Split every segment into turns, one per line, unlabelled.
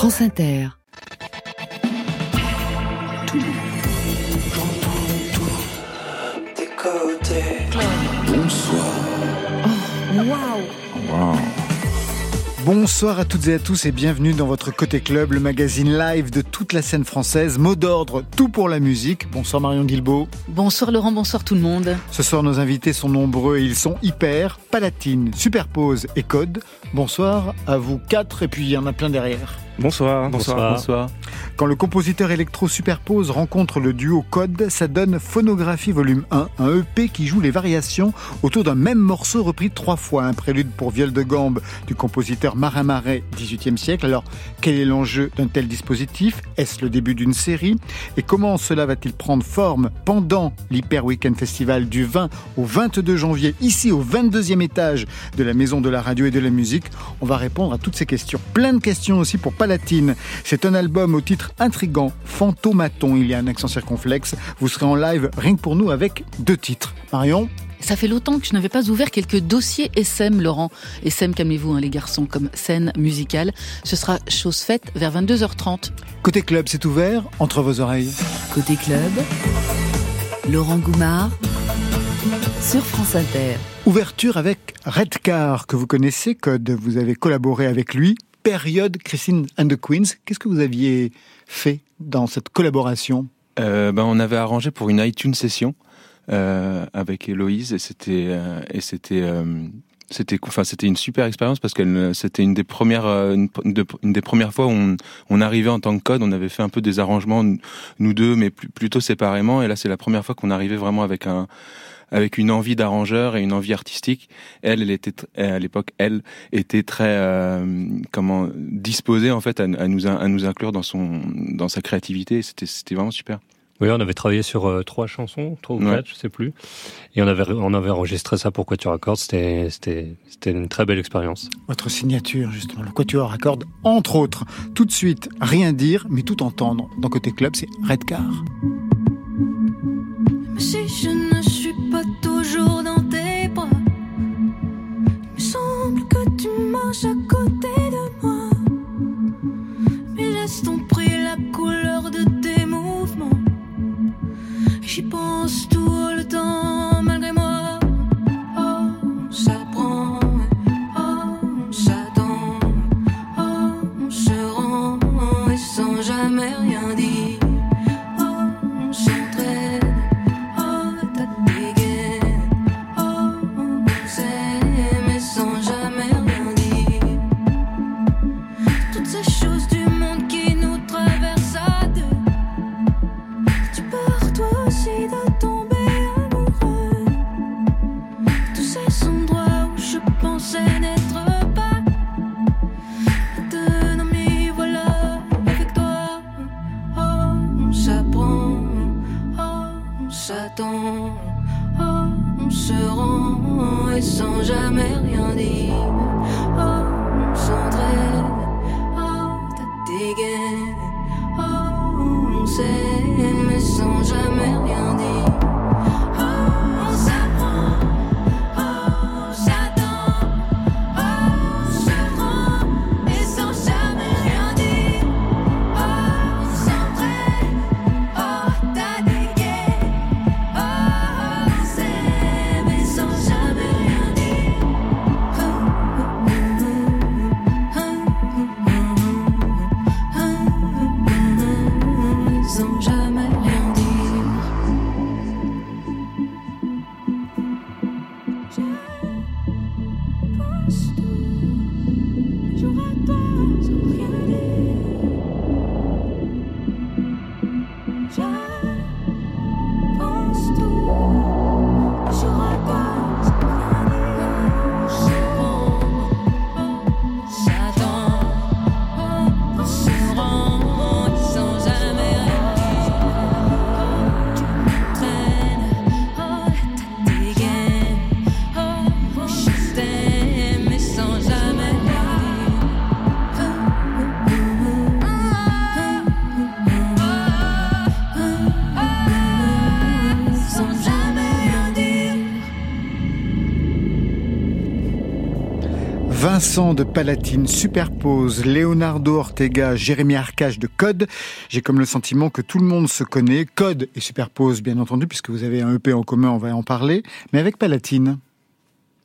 France Inter.
Bonsoir.
Waouh
Bonsoir à toutes et à tous et bienvenue dans votre Côté Club, le magazine live de toute la scène française. Mot d'ordre, tout pour la musique. Bonsoir Marion Guilbeault.
Bonsoir Laurent, bonsoir tout le monde.
Ce soir, nos invités sont nombreux et ils sont hyper, palatine, superpose et code. Bonsoir à vous quatre et puis il y en a plein derrière.
Bonsoir, bonsoir, bonsoir.
Quand le compositeur électro superpose rencontre le duo Code, ça donne Phonographie volume 1, un EP qui joue les variations autour d'un même morceau repris trois fois, un prélude pour viol de gambe du compositeur Marin Marais, 18e siècle. Alors, quel est l'enjeu d'un tel dispositif? Est-ce le début d'une série? Et comment cela va-t-il prendre forme pendant l'Hyper Weekend Festival du 20 au 22 janvier, ici au 22e étage de la Maison de la Radio et de la Musique? On va répondre à toutes ces questions. Plein de questions aussi pour C'est un album au titre intrigant, Fantomaton. Il y a un accent circonflexe. Vous serez en live rien que pour nous avec deux titres. Marion
ça fait longtemps que je n'avais pas ouvert quelques dossiers SM, Laurent. SM, calmez-vous, hein, les garçons, comme scène musicale. Ce sera chose faite vers 22h30.
Côté club, c'est ouvert entre vos oreilles.
Côté club, Laurent Goumard sur France Inter.
Ouverture avec Redcar, que vous connaissez, Code. Vous avez collaboré avec lui. Période Christine and the Queens. Qu'est-ce que vous aviez fait dans cette collaboration?
Euh, ben, On avait arrangé pour une iTunes session euh, avec Héloïse et c'était euh, et c'était c'était enfin c'était une super expérience parce que c'était une des premières euh, une, une, des premières fois où on, on, arrivait en tant que code on avait fait un peu des arrangements nous deux mais plutôt séparément et là c'est la première fois qu'on arrivait vraiment avec un avec une envie d'arrangeur et une envie artistique. Elle, elle était à l'époque, elle était très euh, comment disposée en fait à, à, nous à nous inclure dans son dans sa créativité. C'était c'était vraiment super.
Oui, on avait travaillé sur euh, trois chansons, trois ou quatre, je sais plus, et on avait on avait enregistré ça pour Quatuor Accord. C'était c'était c'était une très belle expérience.
Votre signature justement, le Quatuor Accord, entre autres. Tout de suite, rien dire, mais tout entendre. Dans côté club, c'est Redcar.
Si je ne suis pas toujours dans tes bras, il me semble que tu marches à côté pense tout le temps rien dire. Oh,
Vincent de Palatine superpose Leonardo Ortega, Jérémy Arcache de Code. J'ai comme le sentiment que tout le monde se connaît. Code et superpose, bien entendu, puisque vous avez un EP en commun, on va en parler. Mais avec Palatine,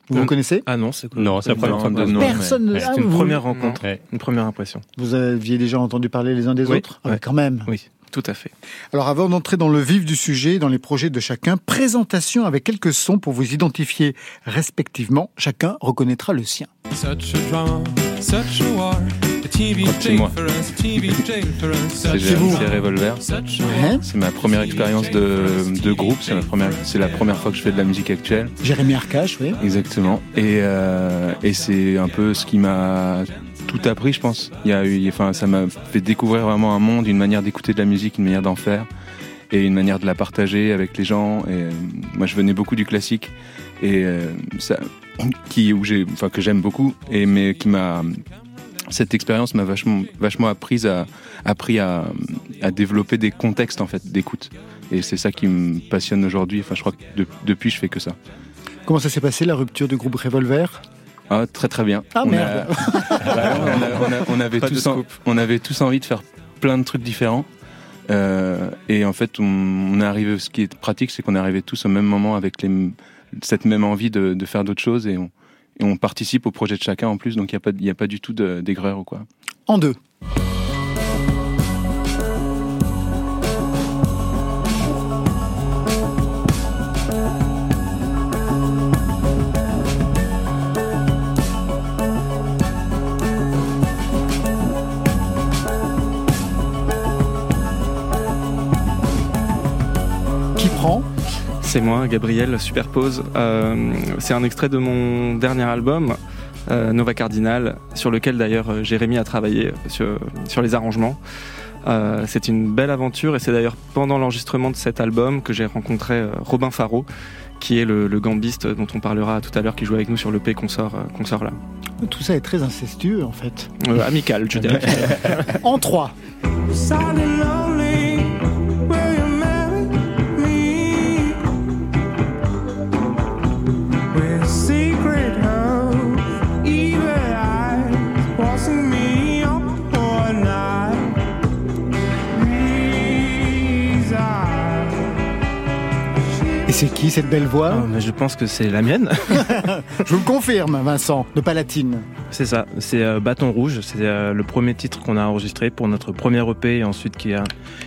vous vous
Euh,
connaissez?
Ah non, c'est cool.
Non, c'est la première fois.
de nom, mais-
Personne ne-
C'est
ah,
une
vous-
première rencontre,
Ouais.
une première impression.
Vous aviez déjà entendu parler les uns des
Oui,
autres? Ah,
ouais.
Quand même.
Oui, tout à fait.
Alors avant d'entrer dans le vif du sujet, dans les projets de chacun, présentation avec quelques sons pour vous identifier respectivement. Chacun reconnaîtra le sien.
Such a drama, such a war. A TV
c'est moi. C'est
vous.
c'est Revolver.
Ouais.
C'est ma première expérience de, de groupe. C'est ma première, c'est la première fois que je fais de la musique actuelle.
Jérémy Arcache, oui.
Exactement. Et, euh, et c'est un peu ce qui m'a tout appris, je pense. Il y a eu, enfin, ça m'a fait découvrir vraiment un monde, une manière d'écouter de la musique, une manière d'en faire et une manière de la partager avec les gens. Et euh, moi, je venais beaucoup du classique et euh, ça, qui où j'ai, enfin, que j'aime beaucoup et mais qui m'a cette expérience m'a vachement, vachement appris à, appris à, à développer des contextes en fait d'écoute. Et c'est ça qui me passionne aujourd'hui. Enfin, je crois que de- depuis, je fais que ça.
Comment ça s'est passé la rupture du groupe Revolver?
Ah, très très bien.
Ah,
On a-. Bah, on, a- on a- on avait
Pas
tous en-
scoop.
on avait tous envie de faire plein de trucs différents. Euh, et en fait, on, on est arrivé. Ce qui est pratique, c'est qu'on est arrivé tous au même moment avec les, cette même envie de, de faire d'autres choses et on, et on participe au projet de chacun en plus. Donc il n'y a pas, il y a pas du tout de- d'aigreur ou quoi.
En deux.
C'est moi, Gabriel Superpose. Euh, c'est un extrait de mon dernier album, euh, Nova Cardinal, sur lequel d'ailleurs euh, Jérémy a travaillé sur, sur les arrangements. Euh, c'est une belle aventure et c'est d'ailleurs pendant l'enregistrement de cet album que j'ai rencontré Robin Faro, qui est le, le gambiste dont on parlera tout à l'heure, qui joue avec nous sur le P qu'on sort, là.
Tout ça est très incestueux en fait.
Euh, amical, je dirais.
En trois. C'est qui cette belle voix
Ah, mais je pense que c'est la mienne.
Je vous le confirme, Vincent, de Palatine.
C'est ça, c'est euh, Bâton Rouge, c'est euh, le premier titre qu'on a enregistré pour notre premier EP et ensuite qui, a,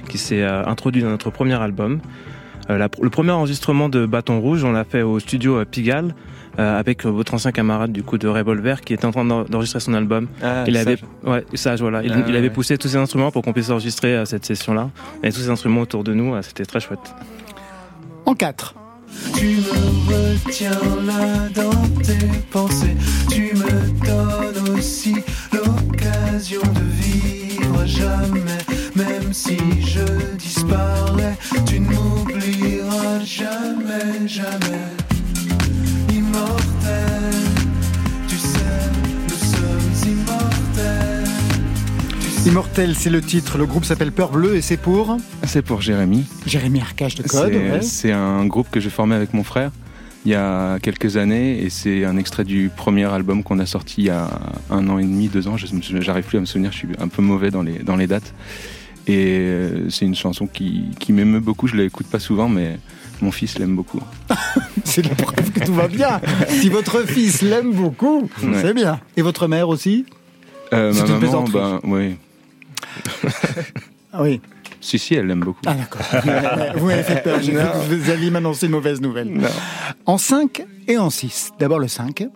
qui s'est euh, introduit dans notre premier album. Euh, la- le premier enregistrement de Bâton Rouge, on l'a fait au studio euh, Pigalle euh, avec votre ancien camarade du coup de Revolver qui était en train d'en- d'enregistrer son album. il avait, ouais, Sage, voilà, il,
Ah,
il avait
ouais.
poussé tous ses instruments pour qu'on puisse enregistrer euh, cette session-là. Et tous ces instruments autour de nous, euh, c'était très chouette.
En quatre.
Tu me retiens là dans tes pensées. Tu me donnes aussi l'occasion de vivre jamais. Même si je disparais, tu ne m'oublieras jamais, jamais. Immortel,
c'est le titre. Le groupe s'appelle Peur Bleu et c'est pour
C'est pour Jérémy.
Jérémy Arcache de Code.
C'est
ouais.
c'est un groupe que j'ai formé avec mon frère il y a quelques années et c'est un extrait du premier album qu'on a sorti il y a un an et demi, deux ans. J'arrive plus à me souvenir, je suis un peu mauvais dans les, dans les dates. Et euh, c'est une chanson qui, qui m'émeut beaucoup. Je l'écoute pas souvent, mais mon fils l'aime beaucoup.
C'est la preuve que tout va bien. Si votre fils l'aime beaucoup,
Ouais.
c'est bien. Et votre mère aussi?
Euh,
C'est
ma
une
maman,
plaisanterie.
ben, oui.
Ah oui.
Si, si, elle l'aime beaucoup.
Ah d'accord. Vous m'avez fait peur. Que vous alliez m'annoncer une mauvaise nouvelle. En 5 et en 6. D'abord le 5.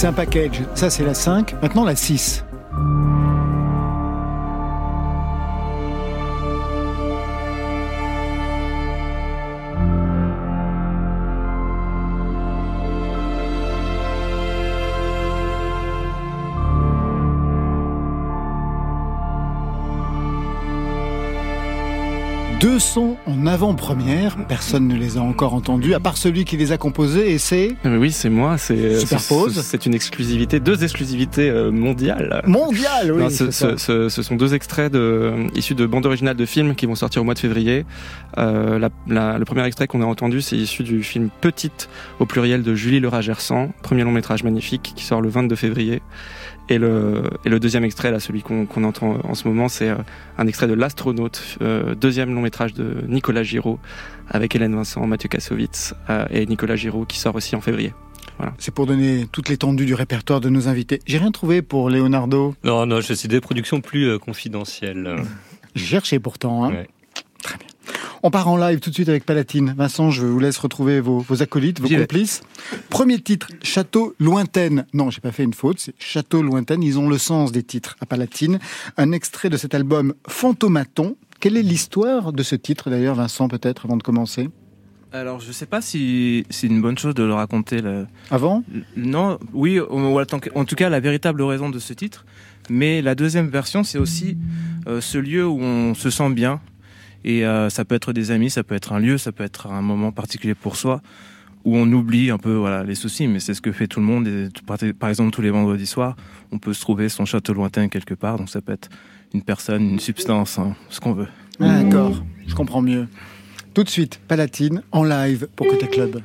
C'est un package. Ça, c'est la 5. Maintenant, la 6. Deux sons en avant-première, personne ne les a encore entendus, à part celui qui les a composés, et c'est...
Ah, Oui, c'est moi. C'est
Superpose.
c'est- C'est une exclusivité, deux exclusivités euh, mondiales.
Mondial, oui.
Non, ce, ce- ce- ce sont deux extraits de, issus de bandes originales de films qui vont sortir au mois de février. Euh, la- la- le premier extrait qu'on a entendu, c'est issu du film Petite au pluriel de Julie Lerat Gersan, premier long métrage magnifique qui sort le 22 février. Et le, et le deuxième extrait, là, celui qu'on entend en ce moment, c'est euh, un extrait de L'Astronaute, euh, deuxième long métrage de Nicolas Giraud, avec Hélène Vincent, Mathieu Kassovitz euh, et Nicolas Giraud, qui sort aussi en février.
C'est pour donner toute l'étendue du répertoire de nos invités. J'ai rien trouvé pour Leonardo.
Non, non, je- c'est des productions plus euh, confidentielles.
J'ai cherché pourtant. Hein.
Ouais.
Très bien. On part en live tout de suite avec Palatine. Vincent, je vous laisse retrouver vos, vos acolytes, vos complices. Premier titre, Château Lointaine. Non, j'ai pas fait une faute, c'est Château Lointaine. Ils ont le sens des titres à Palatine. Un extrait de cet album Fantomaton. Quelle est l'histoire de ce titre d'ailleurs, Vincent, peut-être, avant de commencer?
Alors, je sais pas si c'est une bonne chose de le raconter. le-
Avant?
Non, oui, ou en tout cas, la véritable raison de ce titre. Mais la deuxième version, c'est aussi euh, ce lieu où on se sent bien. Et euh, ça peut être des amis, ça peut être un lieu, ça peut être un moment particulier pour soi, où on oublie un peu voilà, les soucis. Mais c'est ce que fait tout le monde. Et, par exemple, tous les vendredis soirs, on peut se trouver son château lointain quelque part. Donc ça peut être une personne, une substance, hein, ce qu'on veut.
D'accord, je comprends mieux. Tout de suite, Palatine en live pour Côté Club.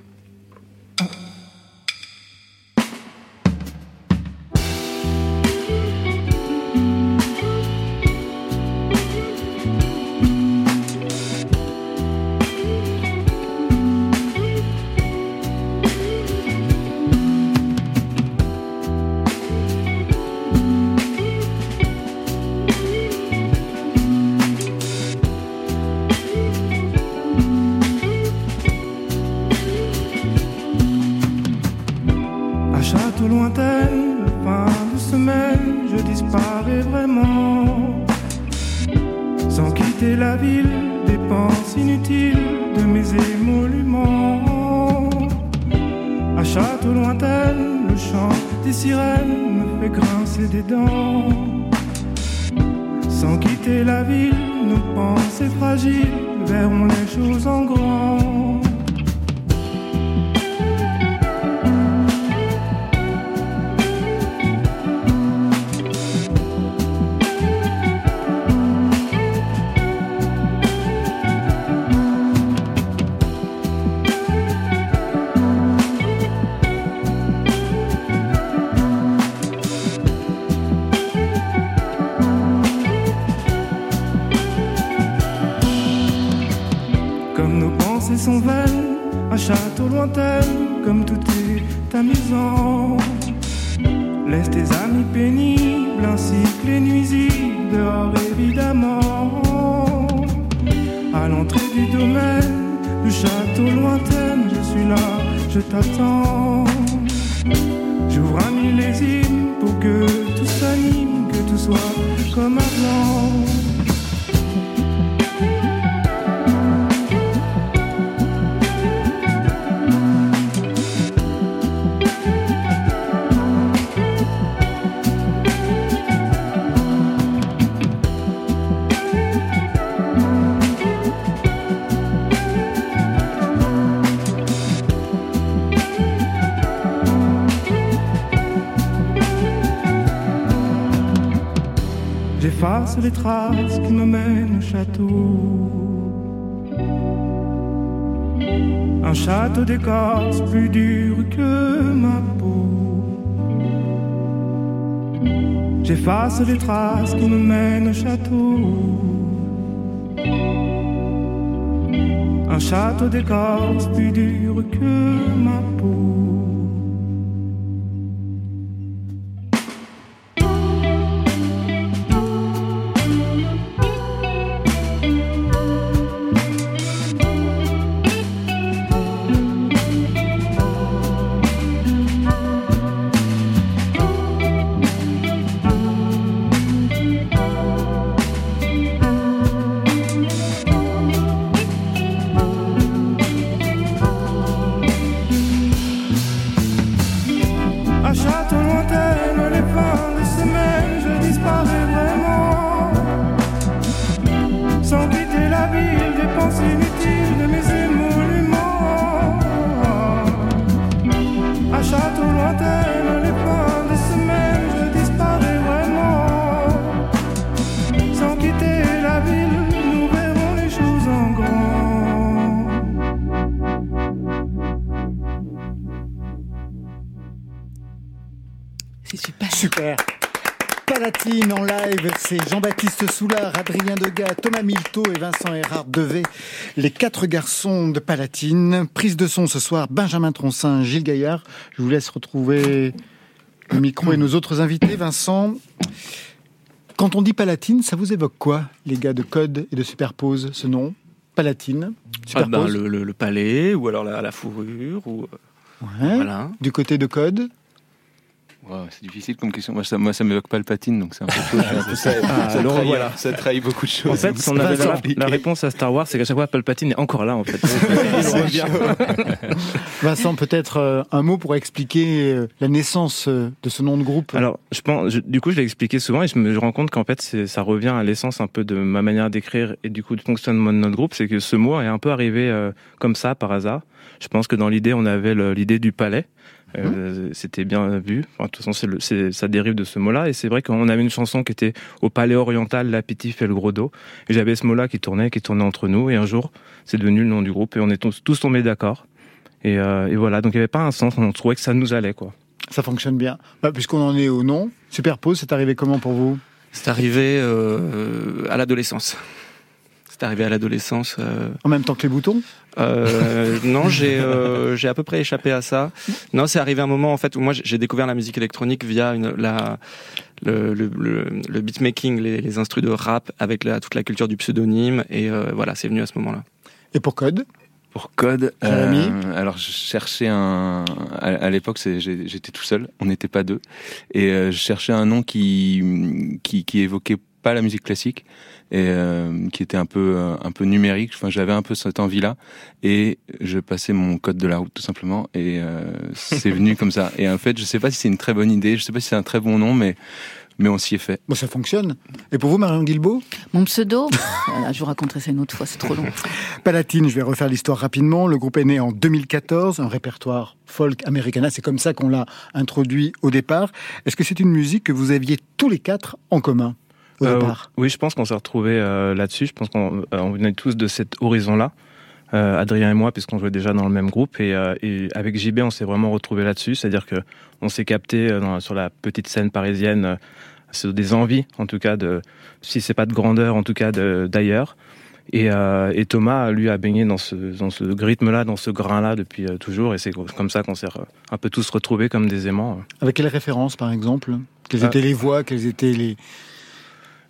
À château lointain, fin de semaine, je disparais vraiment. Sans quitter la ville, dépenses inutiles de mes émoluments. À château lointain, le chant des sirènes me fait grincer des dents. Sans quitter la ville, nos pensées fragiles verront les choses en grand. J'efface les traces qui me mènent au château. Un château d'écorce plus dur que ma peau. J'efface les traces qui me mènent au château. Un château d'écorce plus dur que ma peau.
Soulard, Adrien Degas, Thomas Milto et Vincent Erard Devé, les quatre garçons de Palatine. Prise de son ce soir, Benjamin Troncin, Gilles Gaillard. Je vous laisse retrouver le micro et nos autres invités. Vincent, quand on dit Palatine, ça vous évoque quoi, les gars de Code et de Superpose, ce nom? Palatine,
Ah ben,
Superpose?
le, le- le palais, ou alors la, la fourrure, ou
Ouais.
voilà.
Du côté de Code?
Wow, c'est difficile comme question. Moi, ça, moi, ça m'évoque pas le patine, donc c'est un peu chaud. Peu ça,
Ah,
ça, trahit,
voilà.
ça trahit beaucoup de choses.
En fait, si on avait la, réponse à Star Wars, c'est qu'à chaque fois, Palpatine est encore là, en fait.
Vincent, peut-être euh, un mot pour expliquer euh, la naissance euh, de ce nom de groupe?
Alors, je pense, je- du coup, je l'ai expliqué souvent et je me je rends compte qu'en fait, c'est- ça revient à l'essence un peu de ma manière d'écrire et du coup du fonctionnement de notre groupe, c'est que ce mot est un peu arrivé euh, comme ça par hasard. Je pense que dans l'idée, on avait le- l'idée du palais. Euh, C'était bien vu. Enfin, de toute façon, c'est le- c'est- ça dérive de ce mot-là. Et c'est vrai qu'on avait une chanson qui était au palais oriental, l'apétif et le gros dos. Et j'avais ce mot-là qui tournait, qui tournait entre nous. Et un jour, c'est devenu le nom du groupe et on est tous, tous tombés d'accord. Et, euh, et voilà. Donc il n'y avait pas un sens. On trouvait que ça nous allait, quoi.
Ça fonctionne bien. Bah, Puisqu'on en est au nom, Superpose, c'est arrivé comment pour vous?
C'est arrivé euh, à l'adolescence. C'est arrivé à l'adolescence. euh,
En même temps que les boutons
Euh, non, j'ai euh, j'ai à peu près échappé à ça. Non, c'est arrivé un moment en fait où moi j'ai découvert la musique électronique via une, la le, le, le, le beatmaking, les, les instrus de rap avec la, toute la culture du pseudonyme et euh, voilà, c'est venu à ce moment-là.
Et pour Code
Pour Code, euh, alors je cherchais un. À, à l'époque, j'étais tout seul, on n'était pas deux, et euh, je cherchais un nom qui qui, qui évoquait pas la musique classique et euh, qui était un peu euh, un peu numérique. Enfin, j'avais un peu cette envie-là, et je passais mon code de la route tout simplement, et euh, c'est venu comme ça. Et en fait, je sais pas si c'est une très bonne idée, je sais pas si c'est un très bon nom, mais mais on s'y est fait.
Bon, ça fonctionne. Et pour vous, Marion Guilbeault?
Mon pseudo? Voilà, Je vous raconterai ça une autre fois, c'est trop long.
Palatine, je vais refaire l'histoire rapidement. Le groupe est né en 2014, un répertoire folk americana. C'est comme ça qu'on l'a introduit au départ. Est-ce que c'est une musique que vous aviez tous les quatre en commun? Au
Euh,
départ
Oui, je pense qu'on s'est retrouvés euh, là-dessus. Je pense qu'on euh, on venait tous de cet horizon-là. Euh, Adrien et moi, puisqu'on jouait déjà dans le même groupe. Et, euh, et avec JB, on s'est vraiment retrouvés là-dessus. C'est-à-dire que on s'est capté euh, dans- sur la petite scène parisienne. euh, sur des envies, en tout cas, de, si c'est pas de grandeur, en tout cas d'ailleurs. Et, euh, et Thomas, lui, a baigné dans ce, dans ce rythme-là, dans ce grain-là depuis euh, toujours. Et c'est comme ça qu'on s'est un peu tous retrouvés comme des aimants.
Avec quelles références, par exemple? Quelles
Euh,
étaient les voix? Quelles étaient les...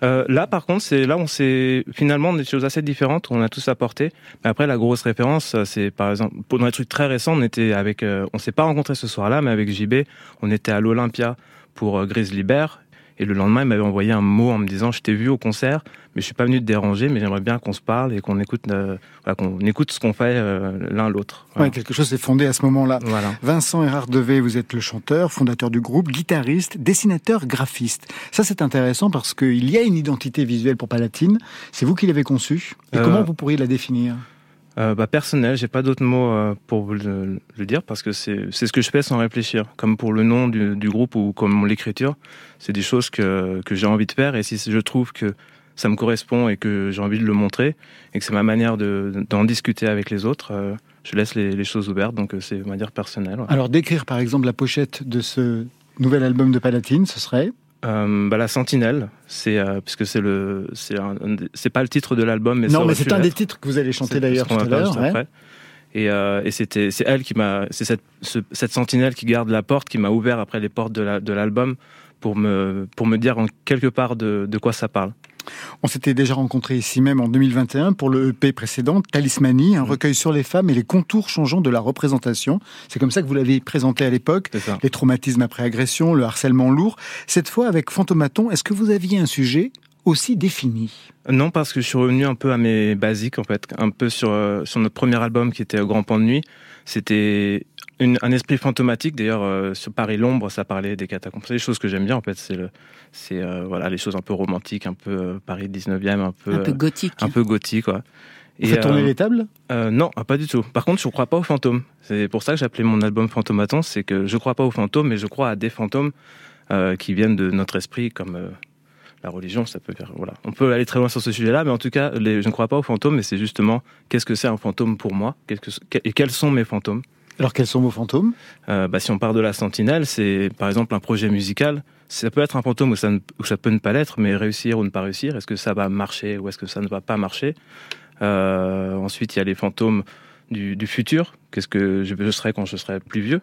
Euh, là, par contre, c'est là on s'est finalement des choses assez différentes. On a tous apporté. Mais après, la grosse référence, euh, c'est par exemple pour dans les trucs très récents, on était avec, euh, on s'est pas rencontrés ce soir-là, mais avec JB, on était à l'Olympia pour euh, Grizzly Bear. Et le lendemain, il m'avait envoyé un mot en me disant Je t'ai vu au concert, mais je suis pas venu te déranger, mais j'aimerais bien qu'on se parle et qu'on écoute, euh, voilà, qu'on écoute ce qu'on fait euh, l'un l'autre. Voilà.
Ouais, quelque chose s'est fondé à ce moment-là.
Voilà.
Vincent Erard Devé, vous êtes le chanteur, fondateur du groupe, guitariste, dessinateur, graphiste. Ça, c'est intéressant parce qu'il y a une identité visuelle pour Palatine. C'est vous qui l'avez conçue. Et
Euh,
comment vous pourriez la définir?
Euh, bah, personnel, j'ai pas d'autres mots euh, pour le, dire parce que c'est ce que je fais sans réfléchir. Comme pour le nom du, du groupe ou comme l'écriture, c'est des choses que, que j'ai envie de faire et si je trouve que ça me correspond et que j'ai envie de le montrer et que c'est ma manière de- d'en discuter avec les autres, euh, je laisse les, choses ouvertes. Donc euh, c'est ma dire personnelle. ouais.
Alors, décrire par exemple la pochette de ce nouvel album de Palatine, ce serait?
Euh, bah, la Sentinelle, c'est euh, puisque c'est le c'est pas le titre de l'album, mais ça
Non, mais c'est un des titres que vous allez chanter d'ailleurs tout à l'heure. ouais.
Et, euh, et c'était, c'est elle qui m'a, c'est cette, ce- cette sentinelle qui garde la porte, qui m'a ouvert après les portes de, la, de l'album pour me, pour me dire en quelque part de, de quoi ça parle.
On s'était déjà rencontrés ici même en 2021 pour le EP précédent, Talismanie, un recueil sur les femmes et les contours changeants de la représentation. C'est comme ça que vous l'avez présenté à l'époque. Les traumatismes après agression, le harcèlement lourd. Cette fois, avec Fantomaton, est-ce que vous aviez un sujet aussi défini?
Non, parce que je suis revenu un peu à mes basiques, en fait, un peu sur, euh, sur notre premier album qui était Grand Pan de Nuit. C'était une- un esprit fantomatique. D'ailleurs, euh, sur Paris l'ombre, ça parlait des catacombes. C'est des choses que j'aime bien, en fait. C'est le, c'est euh, voilà, les choses un peu romantiques, un peu euh, Paris 19e, un peu,
Un peu gothique.
un peu gothique, quoi.
Vous faites tourner
euh,
les tables?
Euh, non, ah, pas du tout. Par contre, je ne crois pas aux fantômes. C'est pour ça que j'ai appelé mon album Fantomaton. C'est que je ne crois pas aux fantômes, mais je crois à des fantômes euh, qui viennent de notre esprit, comme euh, la religion. Ça peut faire, voilà. On peut aller très loin sur ce sujet-là, mais en tout cas, les- je ne crois pas aux fantômes. Mais c'est justement qu'est-ce que c'est un fantôme pour moi? Que- et quels sont mes fantômes?
Alors quels sont vos fantômes?
Euh, bah, si on part de la sentinelle, c'est par exemple un projet musical. Ça peut être un fantôme ou ça, ne- ou ça peut ne pas l'être, mais réussir ou ne pas réussir. Est-ce que ça va marcher ou est-ce que ça ne va pas marcher? Euh, Ensuite, il y a les fantômes du, du futur. Qu'est-ce que je, je serai quand je serai plus vieux?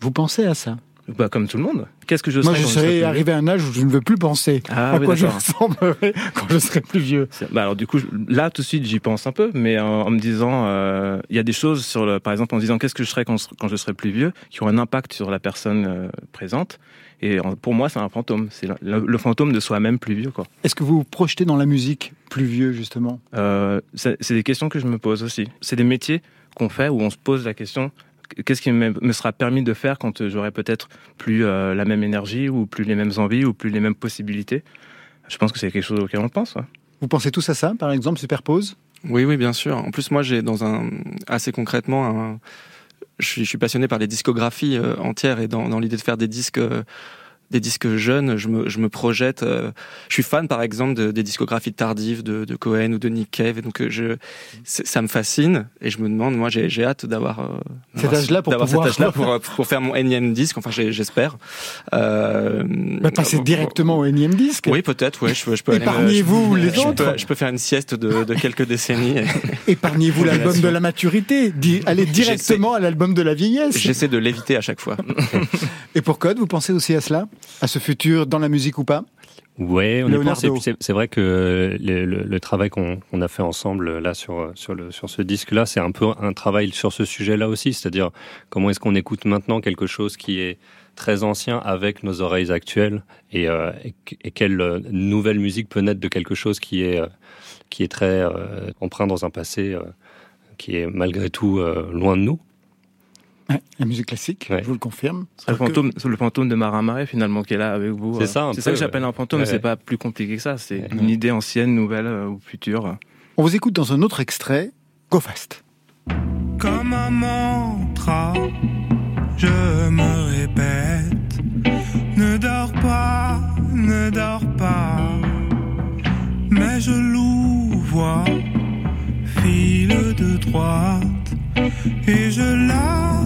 Vous pensez à ça?
Bah, Comme tout le monde. Qu'est-ce que je
Moi,
serai
je
quand je serai
serais arrivé à un âge où je ne veux plus penser
Ah
à
oui,
quoi je ressemblerai quand je serai plus vieux.
Bah alors du coup, là tout de suite, j'y pense un peu, mais en, en me disant, euh, il y a des choses sur le, par exemple, en se disant qu'est-ce que je serai quand, quand je serai plus vieux, qui ont un impact sur la personne euh, présente. Et pour moi, c'est un fantôme. C'est le, fantôme de soi-même plus vieux, quoi.
Est-ce que vous vous projetez dans la musique plus vieux, justement?
Euh, c'est des questions que je me pose aussi. C'est des métiers qu'on fait où on se pose la question qu'est-ce qui me, sera permis de faire quand j'aurai peut-être plus euh, la même énergie ou plus les mêmes envies ou plus les mêmes possibilités? Je pense que c'est quelque chose auquel on pense. ouais.
Vous pensez tous à ça, par exemple, Superpose?
Oui, oui, bien sûr. En plus, moi, j'ai dans un assez concrètement, un- je, suis, je suis passionné par les discographies euh, entières et dans, dans l'idée de faire des disques, euh, des disques jeunes, je me, je me projette. euh, je suis fan, par exemple, de- des discographies tardives de, de Cohen ou de Nick Cave, et donc euh, je, ça me fascine et je me demande, moi, j'ai hâte d'avoir euh,
Cet âge-là pour pouvoir-
cet âge-là pour, pour faire mon énième disque. Enfin, j'espère. Euh,
bah, Passer directement au énième disque
Oui, peut-être. Ouais, je, peux.
Épargnez-vous les
je
autres.
peux- je peux faire une sieste de, de quelques décennies.
Épargnez-vous l'album de la maturité. Allez directement à l'album de la vieillesse.
J'essaie de l'éviter à chaque fois.
Et pour Code, vous pensez aussi à cela? À ce futur dans la musique ou pas
Ouais, C'est vrai que le, le- le travail qu'on a fait ensemble là sur sur le sur ce disque-là, c'est un peu un travail sur ce sujet-là aussi, c'est-à-dire comment est-ce qu'on écoute maintenant quelque chose qui est très ancien avec nos oreilles actuelles et, euh, et, et quelle euh, nouvelle musique peut naître de quelque chose qui est euh, qui est très empreint dans un passé qui est malgré tout loin de nous.
La musique classique,
Ouais.
je vous le confirme.
Le fantôme, c'est le fantôme de Marin Marais finalement qui est là avec vous.
C'est
euh.
ça, un
C'est
peu,
ça que
ouais.
j'appelle un fantôme.
Ouais,
C'est pas plus compliqué que ça. C'est
Ouais.
une idée ancienne, nouvelle euh, ou future.
On vous écoute dans un autre extrait. Go fast.
Comme un mantra, je me répète Ne dors pas, ne dors pas. Mais je l'ouvre, file de droite, et je l'aperçois.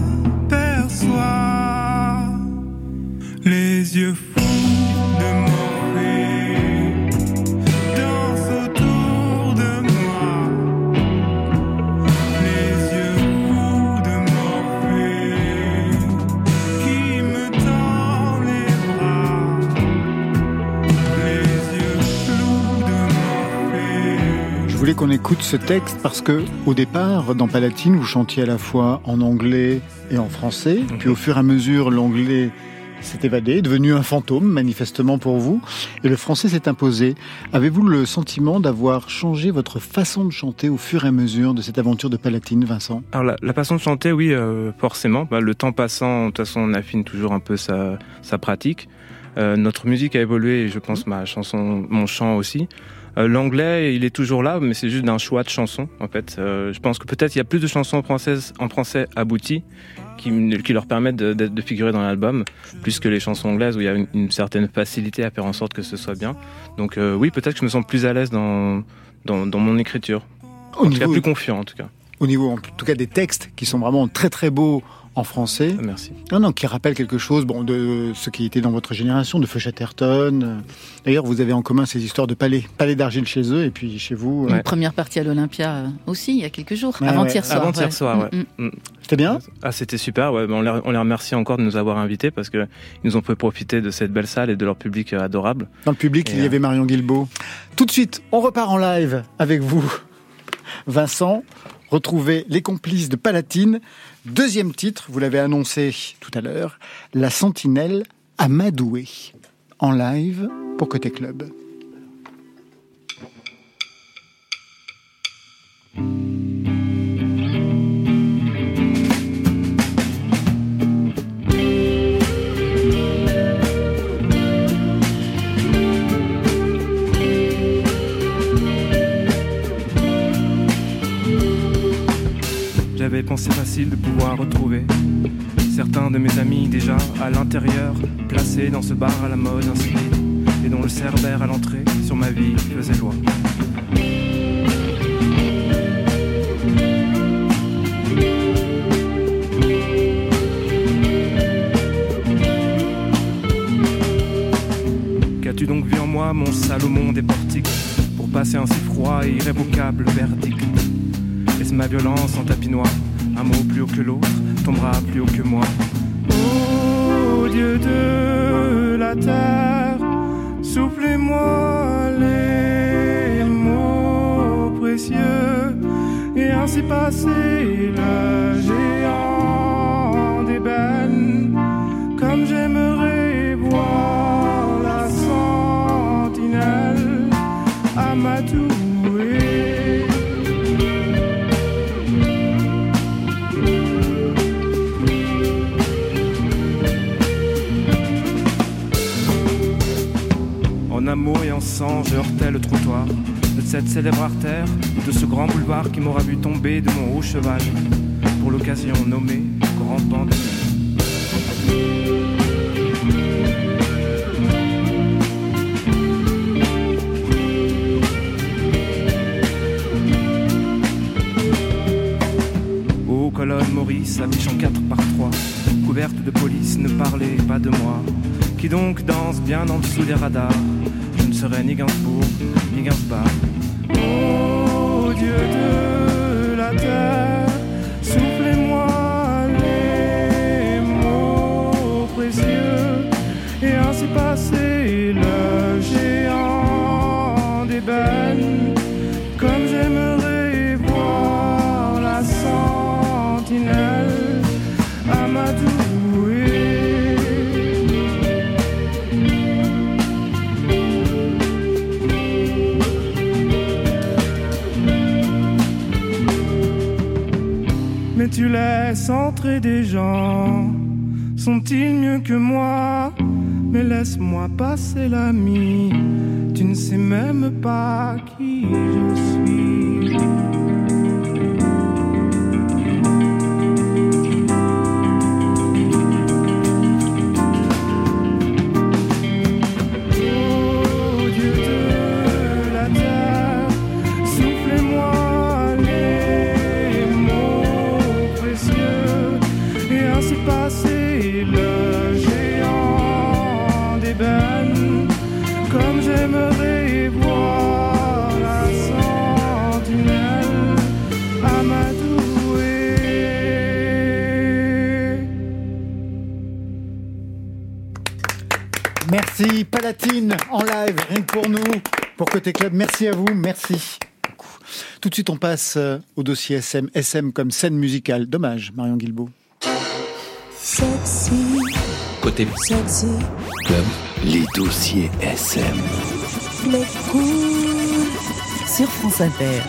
Les yeux
voulais qu'on écoute ce texte parce que, au départ, dans Palatine, vous chantiez à la fois en anglais et en français. Puis au fur et à mesure, l'anglais s'est évadé, est devenu un fantôme, manifestement pour vous, et le français s'est imposé. Avez-vous le sentiment d'avoir changé votre façon de chanter au fur et à mesure de cette aventure de Palatine, Vincent?
Alors la, la façon de chanter, oui, euh, forcément. Bah, le temps passant, de toute façon, on affine toujours un peu sa, sa pratique. Euh, notre musique a évolué, et je pense ma chanson, mon chant aussi. Euh, L'anglais, il est toujours là, mais c'est juste d'un choix de chansons. En fait, Euh, je pense que peut-être il y a plus de chansons françaises en français abouties qui, leur permettent de, figurer dans l'album, plus que les chansons anglaises où il y a une, une certaine facilité à faire en sorte que ce soit bien. Donc euh, oui, peut-être que je me sens plus à l'aise dans, dans, dans mon écriture.
Au
En tout cas, plus confiant en tout cas.
au niveau, en tout cas, des textes qui sont vraiment très très beaux en français.
Merci.
Non, non, qui rappelle quelque chose bon, de ce qui était dans votre génération, de Feu Chatterton. D'ailleurs, vous avez en commun ces histoires de palais, palais d'argile chez eux, et puis chez vous. euh,
Une première partie à l'Olympia euh, aussi, il y a quelques jours.
Ouais,
Avant-hier
ouais.
soir.
Avant-hier
ouais.
soir, ouais.
Mm, mm.
C'était bien
Ah, c'était super. Ouais, on, les, on les remercie encore de nous avoir invités parce que ils nous ont fait profiter de cette belle salle et de leur public euh, adorable.
Dans le public,
Et,
il y
euh,
avait Marion Guilbeault. Tout de suite, on repart en live avec vous, Vincent. Retrouvez les complices de Palatine. Deuxième titre, vous l'avez annoncé tout à l'heure, La Sentinelle Amadoué. En live pour Côté Club.
j'avais pensé facile de pouvoir retrouver certains de mes amis déjà à l'intérieur, placés dans ce bar à la mode insipide, et dont le cerbère à l'entrée sur ma vie faisait loi. Qu'as-tu donc vu en moi, mon Salomon des portiques, pour passer un si froid et irrévocable verdict? Ma violence en tapis noir Un mot plus haut que l'autre tombera plus haut que moi. Oh Dieu de la terre, soufflez-moi les mots précieux et ainsi passer le géant d'ébène comme j'aimerais amour et en sang, je heurtais le trottoir de cette célèbre artère, de ce grand boulevard qui m'aura vu tomber de mon haut cheval, pour l'occasion nommé Grand Pan de Nuit. Aux colonnes Maurice, affichant 4 par 3, couverte de police, ne parlez pas de moi. Qui donc danse bien en dessous des radars Je ne serai ni Gainsbourg, ni Gainsbar. Tu laisses entrer des gens, sont-ils mieux que moi? Mais laisse-moi passer l'ami, tu ne sais même pas
Côté Club. Merci à vous, merci. Tout de suite, on passe euh, au dossier SM. SM comme scène musicale. Dommage, Marion Guilbault.
Sexy,
Côté
sexy,
club, les dossiers SM.
les cool.
Sur France Inter.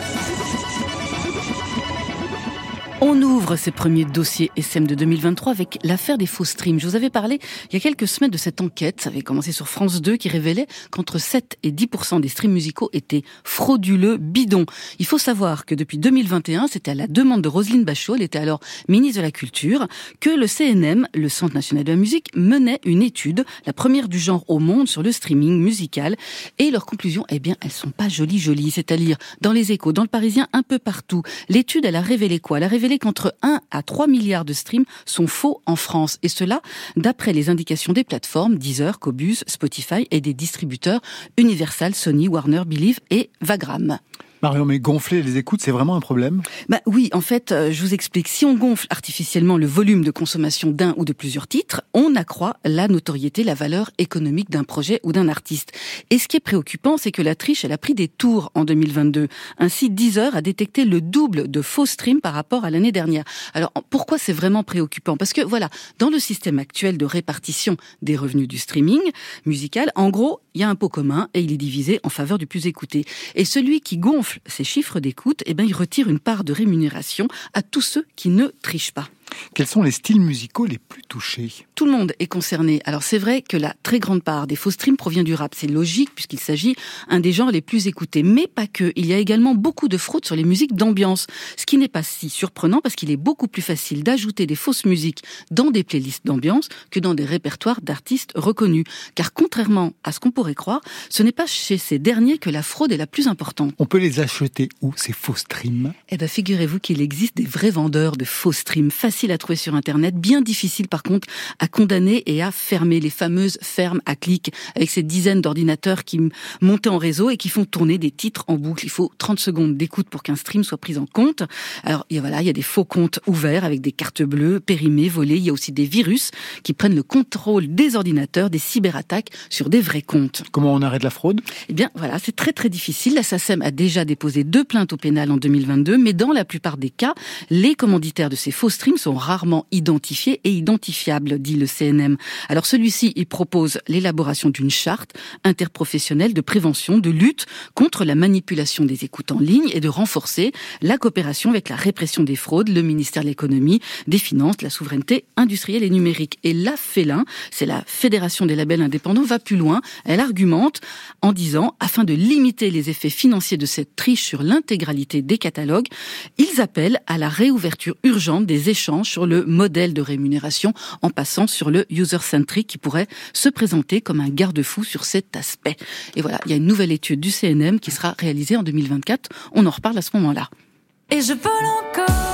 On ouvre ces premiers dossiers SM de 2023 avec l'affaire des faux streams. Je vous avais parlé il y a quelques semaines de cette enquête, ça avait commencé sur France 2, qui révélait qu'entre 7 et 10% des streams musicaux étaient frauduleux, bidons. Il faut savoir que depuis 2021, c'était à la demande de Roselyne Bachot, elle était alors ministre de la Culture, que le CNM, le Centre national de la musique, menait une étude, la première du genre au monde sur le streaming musical. Et leurs conclusions, eh bien, elles sont pas jolies jolies, c'est-à-dire dans les échos, dans le Parisien, un peu partout. L'étude, elle a révélé quoi? Qu'entre 1 à 3 milliards de streams sont faux en France. Et cela, d'après les indications des plateformes Deezer, Cobus, Spotify et des distributeurs Universal, Sony, Warner, Believe et Vagram.
Marion, mais gonfler les écoutes, c'est vraiment un problème?
Bah oui, en fait, euh, je vous explique. Si on gonfle artificiellement le volume de consommation d'un ou de plusieurs titres, on accroît la notoriété, la valeur économique d'un projet ou d'un artiste. Et ce qui est préoccupant, c'est que la triche, elle a pris des tours en 2022. Ainsi, Deezer a détecté le double de faux streams par rapport à l'année dernière. Alors, pourquoi c'est vraiment préoccupant? Parce que voilà, dans le système actuel de répartition des revenus du streaming musical, en gros, il y a un pot commun et il est divisé en faveur du plus écouté. Et celui qui gonfle ces chiffres d'écoute, eh ben, il retire une part de rémunération à tous ceux qui ne trichent pas.
Quels sont les styles musicaux les plus touchés?
Tout le monde est concerné. Alors c'est vrai que la très grande part des faux streams provient du rap. C'est logique puisqu'il s'agit un des genres les plus écoutés. Mais pas que. Il y a également beaucoup de fraude sur les musiques d'ambiance. Ce qui n'est pas si surprenant parce qu'il est beaucoup plus facile d'ajouter des fausses musiques dans des playlists d'ambiance que dans des répertoires d'artistes reconnus. Car contrairement à ce qu'on pourrait croire, ce n'est pas chez ces derniers que la fraude est la plus importante.
On peut les acheter où, ces faux streams?
Eh ben, figurez-vous qu'il existe des vrais vendeurs de faux streams faciles facile à trouver sur Internet, bien difficile par contre à condamner et à fermer les fameuses fermes à clics avec ces dizaines d'ordinateurs qui montent en réseau et qui font tourner des titres en boucle. Il faut 30 secondes d'écoute pour qu'un stream soit pris en compte. Alors il y a, voilà, il y a des faux comptes ouverts avec des cartes bleues, périmées, volées. Il y a aussi des virus qui prennent le contrôle des ordinateurs, des cyberattaques sur des vrais comptes.
Comment on arrête la fraude?
Eh bien voilà, c'est très très difficile. La SACEM a déjà déposé deux plaintes au pénal en 2022, mais dans la plupart des cas, les commanditaires de ces faux streams sont rarement identifiés et identifiables, dit le CNM. Alors celui-ci, il propose l'élaboration d'une charte interprofessionnelle de prévention, de lutte contre la manipulation des écoutes en ligne et de renforcer la coopération avec la répression des fraudes, le ministère de l'économie, des finances, la souveraineté industrielle et numérique. Et la FELIN, c'est la Fédération des labels indépendants, va plus loin. Elle argumente en disant, afin de limiter les effets financiers de cette triche sur l'intégralité des catalogues, ils appellent à la réouverture urgente des échanges sur le modèle de rémunération en passant sur le user-centric qui pourrait se présenter comme un garde-fou sur cet aspect. Et voilà, il y a une nouvelle étude du CNM qui sera réalisée en 2024. On en reparle à ce moment-là.
Et je vole encore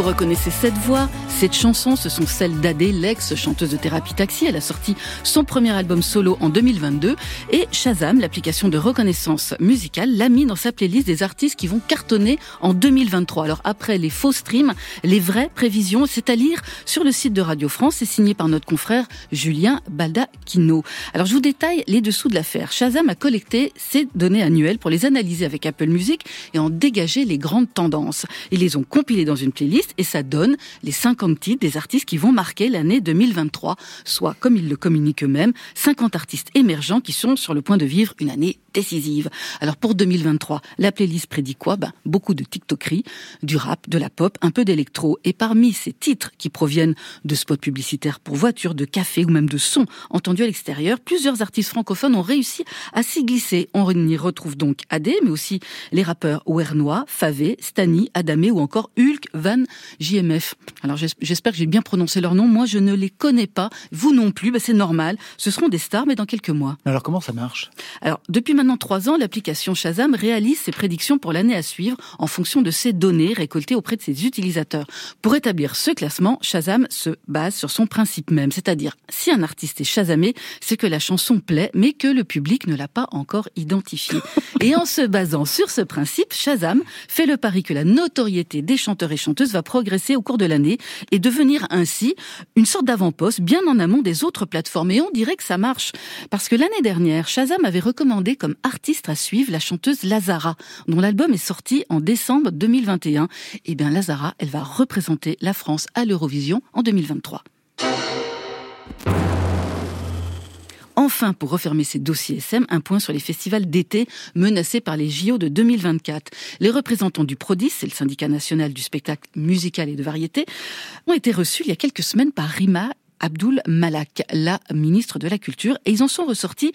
Vous reconnaissez cette voix cette chanson, ce sont celles d'Adé, l'ex-chanteuse de Thérapie Taxi. Elle a sorti son premier album solo en 2022 et Shazam, l'application de reconnaissance musicale, l'a mis dans sa playlist des artistes qui vont cartonner en 2023. Alors après les faux streams, les vraies prévisions, c'est à lire sur le site de Radio France. C'est signé par notre confrère Julien Baldacchino. Alors je vous détaille les dessous de l'affaire. Shazam a collecté ces données annuelles pour les analyser avec Apple Music et en dégager les grandes tendances. Ils les ont compilées dans une playlist et ça donne les 50 titres des artistes qui vont marquer l'année 2023, soit, comme ils le communiquent eux-mêmes, 50 artistes émergents qui sont sur le point de vivre une année décisive. Alors pour 2023, la playlist prédit quoi? Ben, Beaucoup de TikTokeries, du rap, de la pop, un peu d'électro. Et parmi ces titres qui proviennent de spots publicitaires pour voitures, de café ou même de sons entendus à l'extérieur, plusieurs artistes francophones ont réussi à s'y glisser. On y retrouve donc AD, mais aussi les rappeurs Wernois, Favé, Stani, Adamé ou encore Hulk, Van, JMF. Alors j'espère que j'ai bien prononcé leur nom. Moi, je ne les connais pas. Vous non plus. Ben, c'est normal. Ce seront des stars, mais dans quelques mois.
Alors comment ça marche?
Alors depuis maintenant trois ans, l'application Shazam réalise ses prédictions pour l'année à suivre en fonction de ces données récoltées auprès de ses utilisateurs. Pour établir ce classement, Shazam se base sur son principe même, c'est-à-dire si un artiste est Shazamé, c'est que la chanson plaît, mais que le public ne l'a pas encore identifié. Et en se basant sur ce principe, Shazam fait le pari que la notoriété des chanteurs et chanteuses va progresser au cours de l'année et devenir ainsi une sorte d'avant-poste bien en amont des autres plateformes. Et on dirait que ça marche. Parce que l'année dernière, Shazam avait recommandé comme artiste à suivre la chanteuse Lazara, dont l'album est sorti en décembre 2021. Et bien Lazara, elle va représenter la France à l'Eurovision en 2023. Enfin, pour refermer ces dossiers SM, un point sur les festivals d'été menacés par les JO de 2024. Les représentants du PRODIS, c'est le syndicat national du spectacle musical et de variété, ont été reçus il y a quelques semaines par Rima Abdul Malak, la ministre de la Culture, et ils en sont ressortis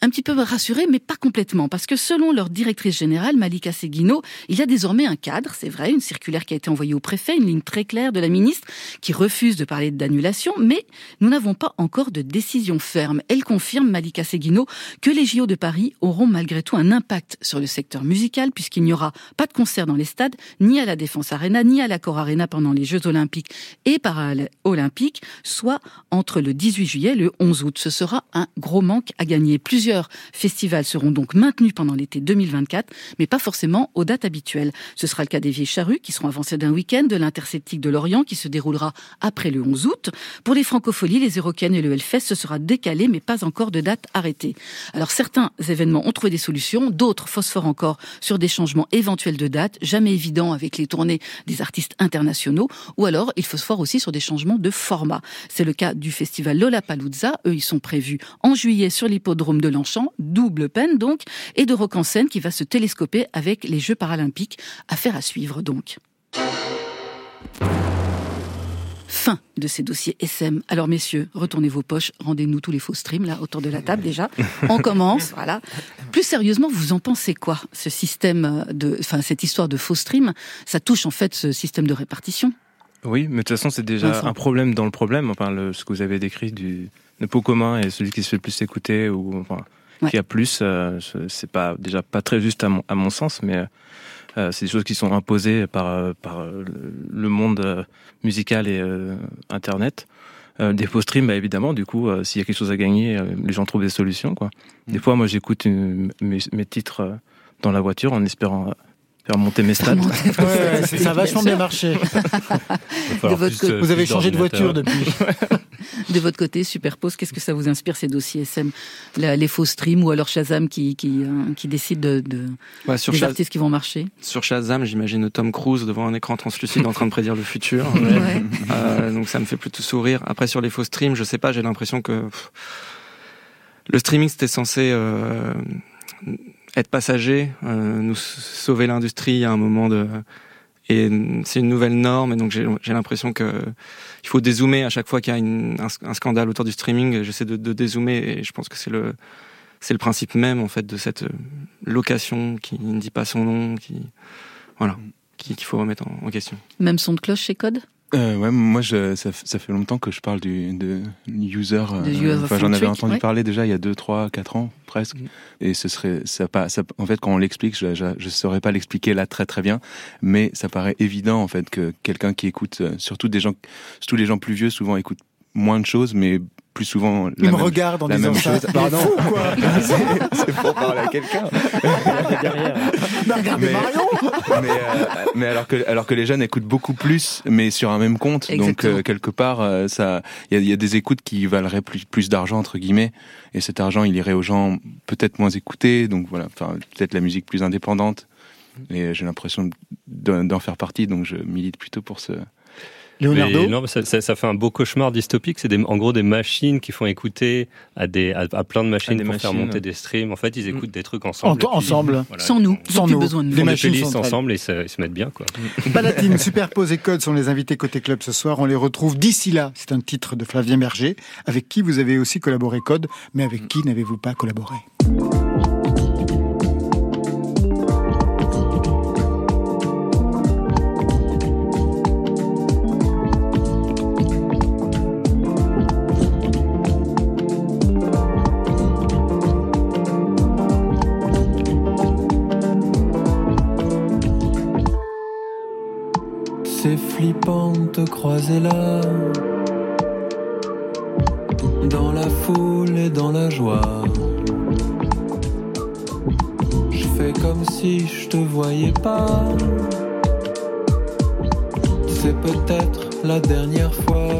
un petit peu rassurés, mais pas complètement, parce que selon leur directrice générale, Malika Seguino, il y a désormais un cadre, c'est vrai, une circulaire qui a été envoyée au préfet, une ligne très claire de la ministre qui refuse de parler d'annulation, mais nous n'avons pas encore de décision ferme. Elle confirme, Malika Seguino, que les JO de Paris auront malgré tout un impact sur le secteur musical, puisqu'il n'y aura pas de concert dans les stades, ni à la Défense Arena, ni à l'Accor Arena pendant les Jeux Olympiques et Paralympiques, soit entre le 18 juillet et le 11 août. Ce sera un gros manque à gagner. Plusieurs festivals seront donc maintenus pendant l'été 2024, mais pas forcément aux dates habituelles. Ce sera le cas des Vieilles Charrues, qui seront avancées d'un week-end, de l'Interceptique de Lorient, qui se déroulera après le 11 août. Pour les Francopholies, les Eurocaines et le Hellfest, ce sera décalé, mais pas encore de date arrêtée. Alors certains événements ont trouvé des solutions, d'autres phosphorent encore sur des changements éventuels de date, jamais évidents avec les tournées des artistes internationaux, ou alors il phosphore aussi sur des changements de format. C'est le cas du festival Lollapalooza. Eux, ils sont prévus en juillet sur l'hippodrome de Longchamp, double peine donc, et de Rock en scène qui va se télescoper avec les Jeux paralympiques. Affaire à suivre donc. fin de ces dossiers SM. Alors messieurs, retournez vos poches, rendez-nous tous les faux streams là autour de la table déjà. On commence, voilà. Plus sérieusement, vous en pensez quoi Ce système de, enfin cette histoire de faux stream, ça touche en fait ce système de répartition?
Oui, mais de toute façon, c'est déjà
Vincent.
un problème dans le problème. Enfin, le, ce que vous avez décrit du le pot commun et celui qui se fait le plus écouter ou enfin,
Ouais.
qui a plus, euh, ce- c'est pas déjà pas très juste à mon, à mon sens, mais euh, c'est des choses qui sont imposées par euh, par euh, le- monde musical et euh, Internet. Euh, des faux streams, bah, évidemment, du coup, euh, s'il y a quelque chose à gagner, euh, les gens trouvent des solutions. Quoi. Des fois, moi, j'écoute mes, mes titres dans la voiture en espérant faire monter mes stats.
Ouais, ça a vachement
bien
marché.
Votre côté-
euh,
Vous avez changé de voiture depuis.
De votre côté, Superpose, qu'est-ce que ça vous inspire ces dossiers SM La- Les faux streams ou alors Shazam qui qui, euh, qui décide de, de
Ouais, sur,
des
Shaz-
artistes qui vont marcher?
sur Shazam, j'imagine Tom Cruise devant un écran translucide en train de prédire le futur.
Ouais.
Euh, donc ça me fait plutôt sourire. Après sur les faux streams, je sais pas, j'ai l'impression que pff, le streaming c'était censé euh, être passager, euh, nous sauver l'industrie à un moment de et c'est une nouvelle norme et donc j'ai l'impression que il faut dézoomer à chaque fois qu'il y a un, scandale autour du streaming. J'essaie de, de dézoomer et je pense que c'est le c'est le principe même en fait de cette location qui ne dit pas son nom, qui voilà, qui- qu'il faut remettre en question.
Même son de cloche chez Code?
Euh, ouais, moi, je, ça, ça fait longtemps que je parle du de user. euh,
De user
enfin, j'en avais entendu
ouais.
parler déjà il y a 2, 3, 4 ans presque.
Mhm.
Et ce serait, ça, pas, ça, en fait, quand on l'explique, je, je, je saurais pas l'expliquer là très très bien, mais ça paraît évident en fait que quelqu'un qui écoute, euh, surtout des gens, surtout les gens plus vieux, souvent écoutent moins de choses, mais plus souvent la
Il me
même-
regarde en
la
disant
même
ça.
chose. Pardon.
fou, quoi.
C'est pour parler à quelqu'un.
Mais
euh, mais alors que alors que les jeunes écoutent beaucoup plus, mais sur un même compte. Donc
Exactement.
euh, quelque part, euh, ça, il y y a des écoutes qui valeraient plus plus d'argent entre guillemets, et cet argent il irait aux gens peut-être moins écoutés. Donc voilà, enfin peut-être la musique plus indépendante. Et j'ai l'impression d'en faire partie, donc je milite plutôt pour ce.
Leonardo
Mais non, ça, ça- ça fait un beau cauchemar dystopique. C'est en gros des machines qui font écouter à, des, à, à plein de machines
des
pour faire monter des streams. En fait, ils écoutent des trucs
En-
ensemble. puis,
ensemble.
voilà,
Sans nous,
ils
ils ont
Sans
plus
nous.
besoin de nous.
Des machines
ensemble et ils se, ils se mettent bien. Quoi.
Palatine, Superpose et Code sont les invités côté club ce soir. On les retrouve d'ici là. C'est un titre de Flavien Berger, avec qui vous avez aussi collaboré Code, mais avec qui n'avez-vous pas collaboré?
Te croiser là. Dans la foule et dans la joie. Je fais comme si je te voyais pas. C'est peut-être la dernière fois